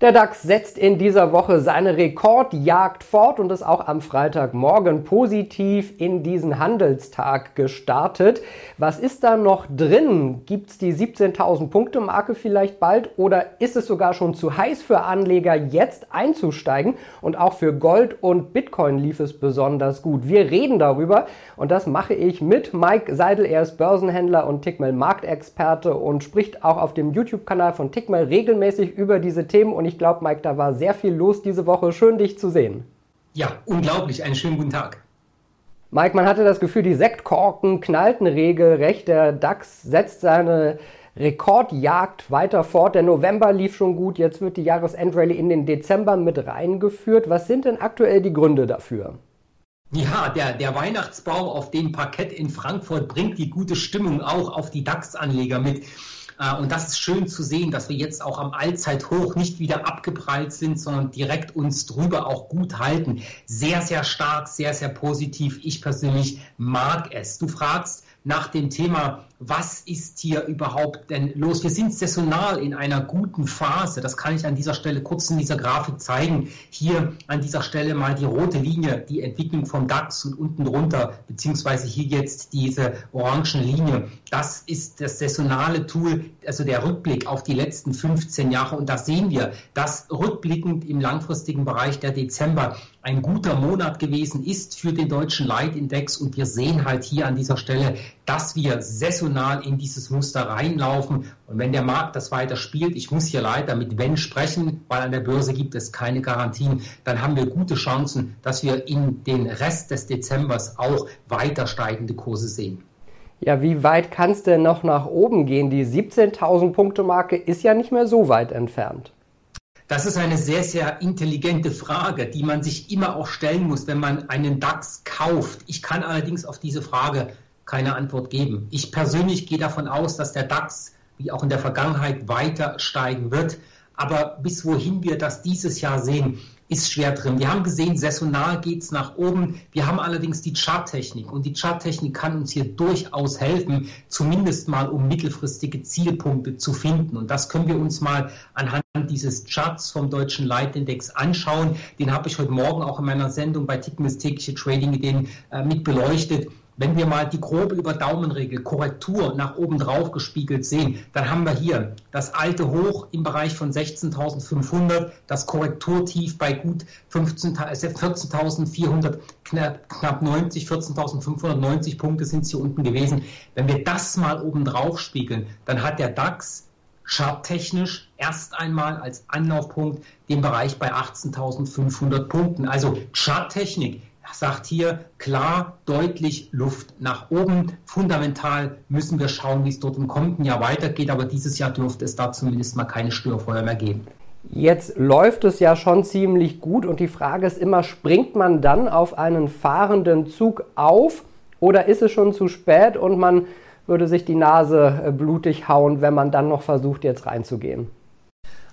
Der DAX setzt in dieser Woche seine Rekordjagd fort und ist auch am Freitagmorgen positiv in diesen Handelstag gestartet. Was ist da noch drin? Gibt es die 17.000 Punkte Marke vielleicht bald oder ist es sogar schon zu heiß für Anleger jetzt einzusteigen? Und auch für Gold und Bitcoin lief es besonders gut. Wir reden darüber und das mache ich mit Mike Seidel. Er ist Börsenhändler und Tickmail Marktexperte und spricht auch auf dem YouTube-Kanal von Tickmail regelmäßig über diese Themen und ich glaube, Mike, da war sehr viel los diese Woche. Schön, dich zu sehen. Ja, unglaublich. Einen schönen guten Tag. Mike, man hatte das Gefühl, die Sektkorken knallten regelrecht. Der DAX setzt seine Rekordjagd weiter fort. Der November lief schon gut. Jetzt wird die Jahresendrallye in den Dezember mit reingeführt. Was sind denn aktuell die Gründe dafür? Ja, der, der Weihnachtsbaum auf dem Parkett in Frankfurt bringt die gute Stimmung auch auf die DAX-Anleger mit. Äh, und das ist schön zu sehen, dass wir jetzt auch am Allzeithoch nicht wieder abgeprallt sind, sondern direkt uns drüber auch gut halten. Sehr, sehr stark, sehr, sehr positiv. Ich persönlich mag es. Du fragst nach dem Thema was ist hier überhaupt denn los? Wir sind saisonal in einer guten Phase. Das kann ich an dieser Stelle kurz in dieser Grafik zeigen. Hier an dieser Stelle mal die rote Linie, die Entwicklung vom DAX und unten drunter, beziehungsweise hier jetzt diese orangen Linie. Das ist das saisonale Tool, also der Rückblick auf die letzten 15 Jahre. Und da sehen wir, dass rückblickend im langfristigen Bereich der Dezember ein guter Monat gewesen ist für den deutschen Leitindex. Und wir sehen halt hier an dieser Stelle, dass wir saisonal in dieses Muster reinlaufen. Und wenn der Markt das weiter spielt, ich muss hier leider mit Wenn sprechen, weil an der Börse gibt es keine Garantien, dann haben wir gute Chancen, dass wir in den Rest des Dezembers auch weiter steigende Kurse sehen. Ja, wie weit kann es denn noch nach oben gehen? Die 17.000 Punkte Marke ist ja nicht mehr so weit entfernt. Das ist eine sehr, sehr intelligente Frage, die man sich immer auch stellen muss, wenn man einen DAX kauft. Ich kann allerdings auf diese Frage keine Antwort geben. Ich persönlich gehe davon aus, dass der DAX wie auch in der Vergangenheit weiter steigen wird. Aber bis wohin wir das dieses Jahr sehen, ist schwer drin. Wir haben gesehen, saisonal geht es nach oben. Wir haben allerdings die Charttechnik und die Charttechnik kann uns hier durchaus helfen, zumindest mal um mittelfristige Zielpunkte zu finden. Und das können wir uns mal anhand dieses Charts vom deutschen Leitindex anschauen. Den habe ich heute Morgen auch in meiner Sendung bei Tickmiss tägliche Trading Ideen äh, mit beleuchtet. Wenn wir mal die grobe über Daumenregel Korrektur nach oben drauf gespiegelt sehen, dann haben wir hier das alte Hoch im Bereich von 16.500, das Korrekturtief bei gut 14.400, äh, knapp, knapp 90, 14.590 Punkte sind es hier unten gewesen. Wenn wir das mal oben drauf spiegeln, dann hat der DAX charttechnisch erst einmal als Anlaufpunkt den Bereich bei 18.500 Punkten. Also Charttechnik sagt hier klar, deutlich Luft nach oben. Fundamental müssen wir schauen, wie es dort im kommenden Jahr weitergeht, aber dieses Jahr dürfte es da zumindest mal keine Störfeuer mehr geben. Jetzt läuft es ja schon ziemlich gut und die Frage ist immer, springt man dann auf einen fahrenden Zug auf oder ist es schon zu spät und man würde sich die Nase blutig hauen, wenn man dann noch versucht, jetzt reinzugehen?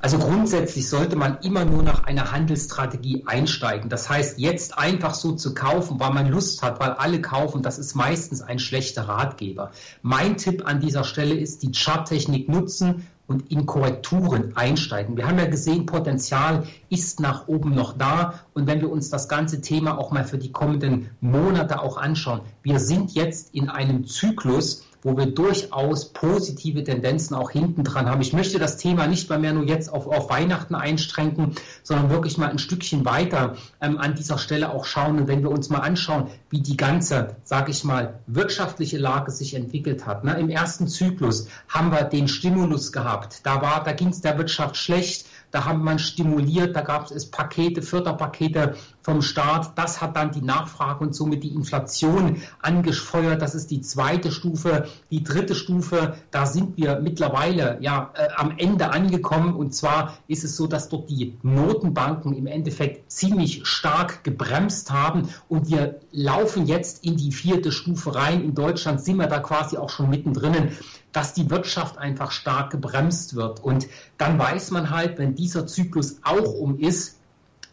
Also grundsätzlich sollte man immer nur nach einer Handelsstrategie einsteigen. Das heißt, jetzt einfach so zu kaufen, weil man Lust hat, weil alle kaufen, das ist meistens ein schlechter Ratgeber. Mein Tipp an dieser Stelle ist, die Charttechnik nutzen und in Korrekturen einsteigen. Wir haben ja gesehen, Potenzial ist nach oben noch da. Und wenn wir uns das ganze Thema auch mal für die kommenden Monate auch anschauen, wir sind jetzt in einem Zyklus, wo wir durchaus positive Tendenzen auch hinten dran haben. Ich möchte das Thema nicht mal mehr nur jetzt auf, auf Weihnachten einschränken, sondern wirklich mal ein Stückchen weiter ähm, an dieser Stelle auch schauen. Und wenn wir uns mal anschauen, wie die ganze, sage ich mal, wirtschaftliche Lage sich entwickelt hat. Ne? Im ersten Zyklus haben wir den Stimulus gehabt. Da, war, da ging es der Wirtschaft schlecht da hat man stimuliert, da gab es Pakete, Förderpakete vom Staat. Das hat dann die Nachfrage und somit die Inflation angefeuert. Das ist die zweite Stufe. Die dritte Stufe, da sind wir mittlerweile ja äh, am Ende angekommen. Und zwar ist es so, dass dort die Notenbanken im Endeffekt ziemlich stark gebremst haben. Und wir laufen jetzt in die vierte Stufe rein. In Deutschland sind wir da quasi auch schon mittendrin dass die Wirtschaft einfach stark gebremst wird. Und dann weiß man halt, wenn dieser Zyklus auch um ist,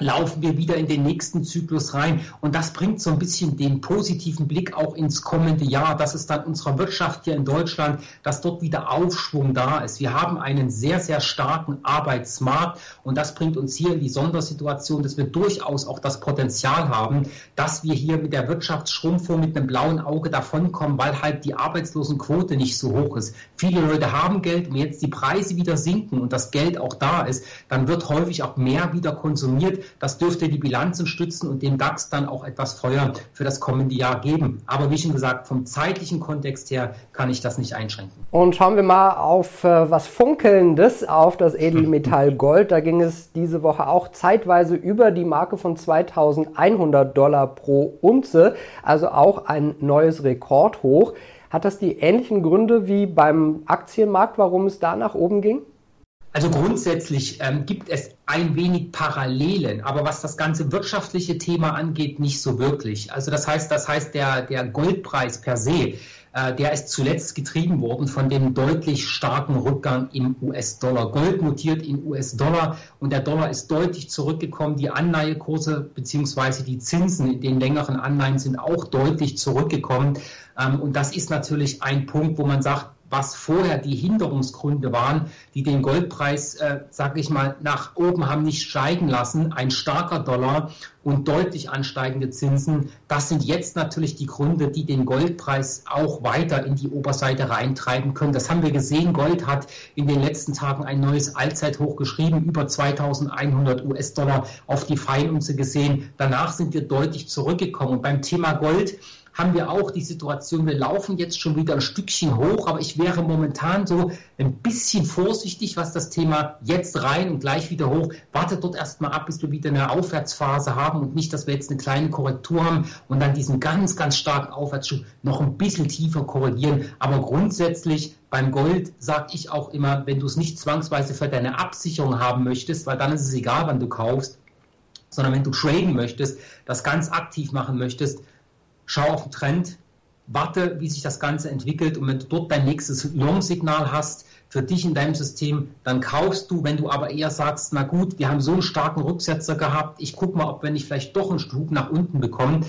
laufen wir wieder in den nächsten Zyklus rein. Und das bringt so ein bisschen den positiven Blick auch ins kommende Jahr, dass es dann unserer Wirtschaft hier in Deutschland, dass dort wieder Aufschwung da ist. Wir haben einen sehr, sehr starken Arbeitsmarkt und das bringt uns hier in die Sondersituation, dass wir durchaus auch das Potenzial haben, dass wir hier mit der Wirtschaftsschrumpfung mit einem blauen Auge davonkommen, weil halt die Arbeitslosenquote nicht so hoch ist. Viele Leute haben Geld und jetzt die Preise wieder sinken und das Geld auch da ist, dann wird häufig auch mehr wieder konsumiert das dürfte die Bilanzen stützen und dem DAX dann auch etwas Feuer für das kommende Jahr geben. Aber wie schon gesagt, vom zeitlichen Kontext her kann ich das nicht einschränken. Und schauen wir mal auf äh, was Funkelndes, auf das Edelmetall Gold. Da ging es diese Woche auch zeitweise über die Marke von 2100 Dollar pro Unze, also auch ein neues Rekordhoch. Hat das die ähnlichen Gründe wie beim Aktienmarkt, warum es da nach oben ging? Also grundsätzlich ähm, gibt es ein wenig Parallelen, aber was das ganze wirtschaftliche Thema angeht, nicht so wirklich. Also das heißt, das heißt, der, der Goldpreis per se, äh, der ist zuletzt getrieben worden von dem deutlich starken Rückgang im US-Dollar. Gold notiert in US-Dollar und der Dollar ist deutlich zurückgekommen. Die Anleihekurse bzw. die Zinsen in den längeren Anleihen sind auch deutlich zurückgekommen. Ähm, und das ist natürlich ein Punkt, wo man sagt, was vorher die Hinderungsgründe waren, die den Goldpreis, äh, sage ich mal, nach oben haben nicht steigen lassen. Ein starker Dollar und deutlich ansteigende Zinsen, das sind jetzt natürlich die Gründe, die den Goldpreis auch weiter in die Oberseite reintreiben können. Das haben wir gesehen. Gold hat in den letzten Tagen ein neues Allzeithoch geschrieben, über 2100 US-Dollar auf die Feinunze gesehen. Danach sind wir deutlich zurückgekommen. Und beim Thema Gold, haben wir auch die Situation, wir laufen jetzt schon wieder ein Stückchen hoch, aber ich wäre momentan so ein bisschen vorsichtig, was das Thema jetzt rein und gleich wieder hoch. Wartet dort erstmal ab, bis wir wieder eine Aufwärtsphase haben und nicht, dass wir jetzt eine kleine Korrektur haben und dann diesen ganz, ganz starken Aufwärtsschub noch ein bisschen tiefer korrigieren. Aber grundsätzlich beim Gold sage ich auch immer, wenn du es nicht zwangsweise für deine Absicherung haben möchtest, weil dann ist es egal, wann du kaufst, sondern wenn du traden möchtest, das ganz aktiv machen möchtest, schau auf den Trend, warte, wie sich das Ganze entwickelt und wenn du dort dein nächstes Long-Signal hast für dich in deinem System, dann kaufst du. Wenn du aber eher sagst, na gut, wir haben so einen starken Rücksetzer gehabt, ich gucke mal, ob wir nicht vielleicht doch einen Stub nach unten bekommen,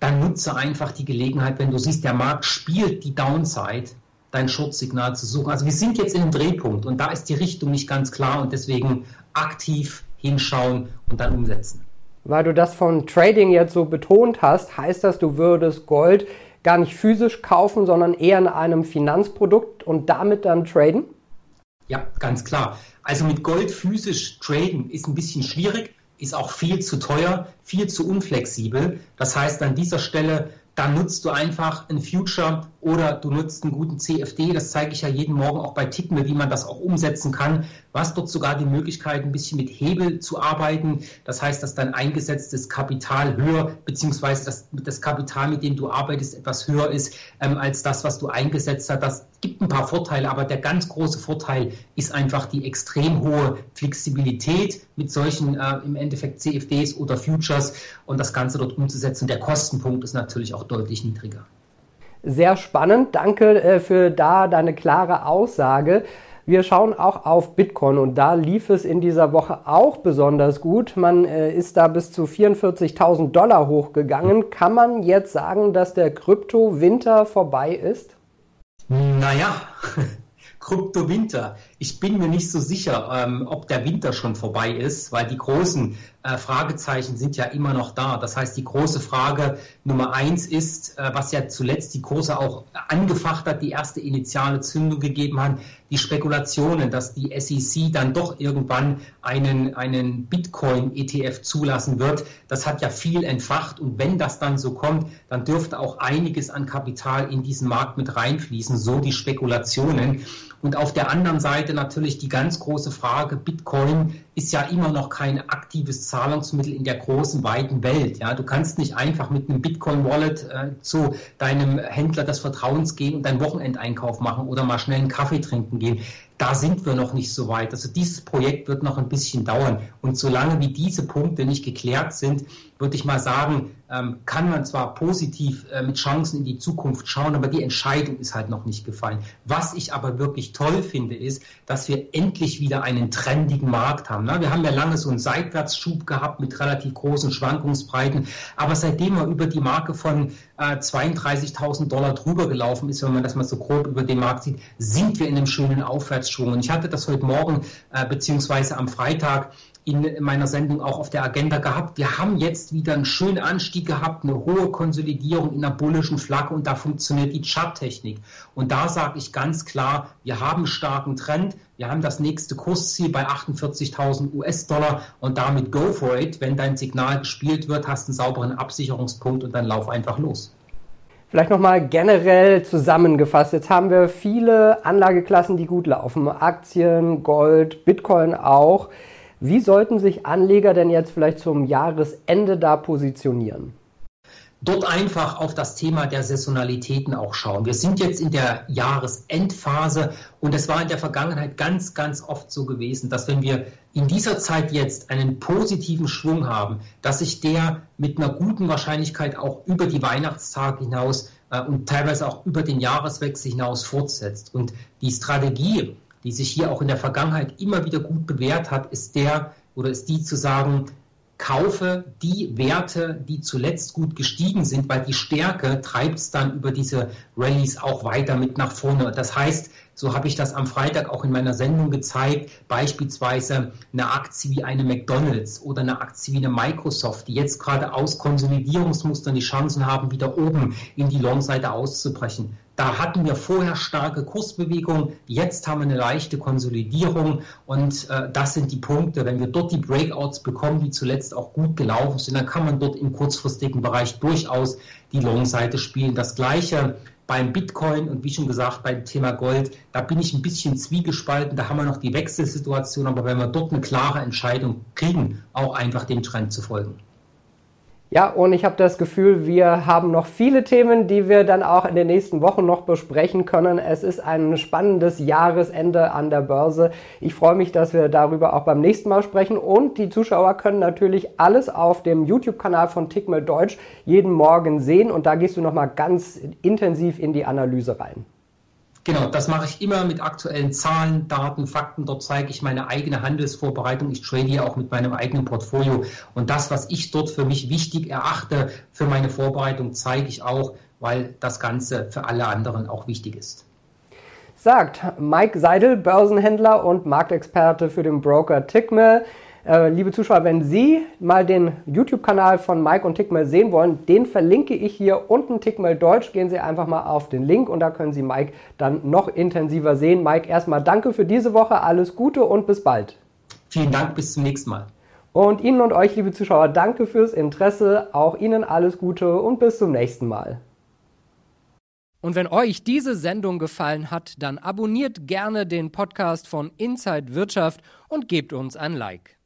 dann nutze einfach die Gelegenheit, wenn du siehst, der Markt spielt die Downside, dein Short-Signal zu suchen. Also wir sind jetzt in einem Drehpunkt und da ist die Richtung nicht ganz klar und deswegen aktiv hinschauen und dann umsetzen. Weil du das von Trading jetzt so betont hast, heißt das, du würdest Gold gar nicht physisch kaufen, sondern eher in einem Finanzprodukt und damit dann traden? Ja, ganz klar. Also mit Gold physisch traden ist ein bisschen schwierig, ist auch viel zu teuer, viel zu unflexibel. Das heißt, an dieser Stelle dann nutzt du einfach ein Future oder du nutzt einen guten CFD. Das zeige ich ja jeden Morgen auch bei Tickme, wie man das auch umsetzen kann. Hast dort sogar die Möglichkeit, ein bisschen mit Hebel zu arbeiten. Das heißt, dass dein eingesetztes Kapital höher, beziehungsweise das, das Kapital, mit dem du arbeitest, etwas höher ist ähm, als das, was du eingesetzt hast. Das gibt ein paar Vorteile, aber der ganz große Vorteil ist einfach die extrem hohe Flexibilität mit solchen äh, im Endeffekt CFDs oder Futures und das Ganze dort umzusetzen. Der Kostenpunkt ist natürlich auch deutlich niedriger. Sehr spannend. Danke äh, für da deine klare Aussage. Wir schauen auch auf Bitcoin und da lief es in dieser Woche auch besonders gut. Man äh, ist da bis zu 44.000 Dollar hochgegangen. Kann man jetzt sagen, dass der Krypto-Winter vorbei ist? Naja, Krypto-Winter. Ich bin mir nicht so sicher, ähm, ob der Winter schon vorbei ist, weil die großen äh, Fragezeichen sind ja immer noch da. Das heißt, die große Frage Nummer eins ist, äh, was ja zuletzt die Kurse auch angefacht hat, die erste initiale Zündung gegeben hat, die Spekulationen, dass die SEC dann doch irgendwann einen, einen Bitcoin-ETF zulassen wird. Das hat ja viel entfacht und wenn das dann so kommt, dann dürfte auch einiges an Kapital in diesen Markt mit reinfließen, so die Spekulationen. Und auf der anderen Seite natürlich die ganz große Frage, Bitcoin ist ja immer noch kein aktives Zahlungsmittel in der großen, weiten Welt. Ja, du kannst nicht einfach mit einem Bitcoin-Wallet äh, zu deinem Händler des Vertrauens gehen und deinen Wochenendeinkauf machen oder mal schnell einen Kaffee trinken gehen. da sind wir noch nicht so weit. Also dieses Projekt wird noch ein bisschen dauern. Und solange wie diese Punkte nicht geklärt sind, würde ich mal sagen, ähm, kann man zwar positiv äh, mit Chancen in die Zukunft schauen, aber die Entscheidung ist halt noch nicht gefallen. Was ich aber wirklich toll finde, ist, dass wir endlich wieder einen trendigen Markt haben. Ne? Wir haben ja lange so einen Seitwärtsschub gehabt mit relativ großen Schwankungsbreiten, aber seitdem man über die Marke von äh, 32.000 Dollar drüber gelaufen ist, wenn man das mal so grob über den Markt sieht, sind wir in einem schönen Aufwärtsschwung. Und ich hatte das heute Morgen äh, beziehungsweise am Freitag in meiner Sendung auch auf der Agenda gehabt. Wir haben jetzt wieder einen schönen Anstieg gehabt, eine hohe Konsolidierung in der bullischen Flagge und da funktioniert die Charttechnik. Und da sage ich ganz klar, wir haben einen starken Trend. Wir haben das nächste Kursziel bei 48.000 US-Dollar und damit go for it. Wenn dein Signal gespielt wird, hast einen sauberen Absicherungspunkt und dann lauf einfach los. Vielleicht nochmal generell zusammengefasst. Jetzt haben wir viele Anlageklassen, die gut laufen. Aktien, Gold, Bitcoin auch. Wie sollten sich Anleger denn jetzt vielleicht zum Jahresende da positionieren? Dort einfach auf das Thema der Saisonalitäten auch schauen. Wir sind jetzt in der Jahresendphase und es war in der Vergangenheit ganz, ganz oft so gewesen, dass wenn wir in dieser Zeit jetzt einen positiven Schwung haben, dass sich der mit einer guten Wahrscheinlichkeit auch über die Weihnachtstage hinaus äh, und teilweise auch über den Jahreswechsel hinaus fortsetzt. Und die Strategie, die sich hier auch in der Vergangenheit immer wieder gut bewährt hat, ist der oder ist die zu sagen, kaufe die Werte, die zuletzt gut gestiegen sind, weil die Stärke treibt es dann über diese Rallyes auch weiter mit nach vorne. Das heißt, so habe ich das am Freitag auch in meiner Sendung gezeigt, beispielsweise eine Aktie wie eine McDonald's oder eine Aktie wie eine Microsoft, die jetzt gerade aus Konsolidierungsmustern die Chancen haben, wieder oben in die Long-Seite auszubrechen. Da hatten wir vorher starke Kursbewegungen, jetzt haben wir eine leichte Konsolidierung und äh, das sind die Punkte. Wenn wir dort die Breakouts bekommen, die zuletzt auch gut gelaufen sind, dann kann man dort im kurzfristigen Bereich durchaus die Long-Seite spielen. Das gleiche beim Bitcoin und wie schon gesagt beim Thema Gold, da bin ich ein bisschen zwiegespalten, da haben wir noch die Wechselsituation, aber wenn wir dort eine klare Entscheidung kriegen, auch einfach dem Trend zu folgen. Ja, und ich habe das Gefühl, wir haben noch viele Themen, die wir dann auch in den nächsten Wochen noch besprechen können. Es ist ein spannendes Jahresende an der Börse. Ich freue mich, dass wir darüber auch beim nächsten Mal sprechen. Und die Zuschauer können natürlich alles auf dem YouTube-Kanal von Tickmel Deutsch jeden Morgen sehen. Und da gehst du nochmal ganz intensiv in die Analyse rein. Genau, das mache ich immer mit aktuellen Zahlen, Daten, Fakten. Dort zeige ich meine eigene Handelsvorbereitung. Ich trade hier auch mit meinem eigenen Portfolio. Und das, was ich dort für mich wichtig erachte für meine Vorbereitung, zeige ich auch, weil das Ganze für alle anderen auch wichtig ist. Sagt Mike Seidel, Börsenhändler und Marktexperte für den Broker Tickmill. Äh, liebe Zuschauer, wenn Sie mal den YouTube-Kanal von Mike und Tickmail sehen wollen, den verlinke ich hier unten, Tickmail Deutsch. Gehen Sie einfach mal auf den Link und da können Sie Mike dann noch intensiver sehen. Mike, erstmal danke für diese Woche, alles Gute und bis bald. Vielen Dank, bis zum nächsten Mal. Und Ihnen und euch, liebe Zuschauer, danke fürs Interesse. Auch Ihnen alles Gute und bis zum nächsten Mal. Und wenn euch diese Sendung gefallen hat, dann abonniert gerne den Podcast von Inside Wirtschaft und gebt uns ein Like.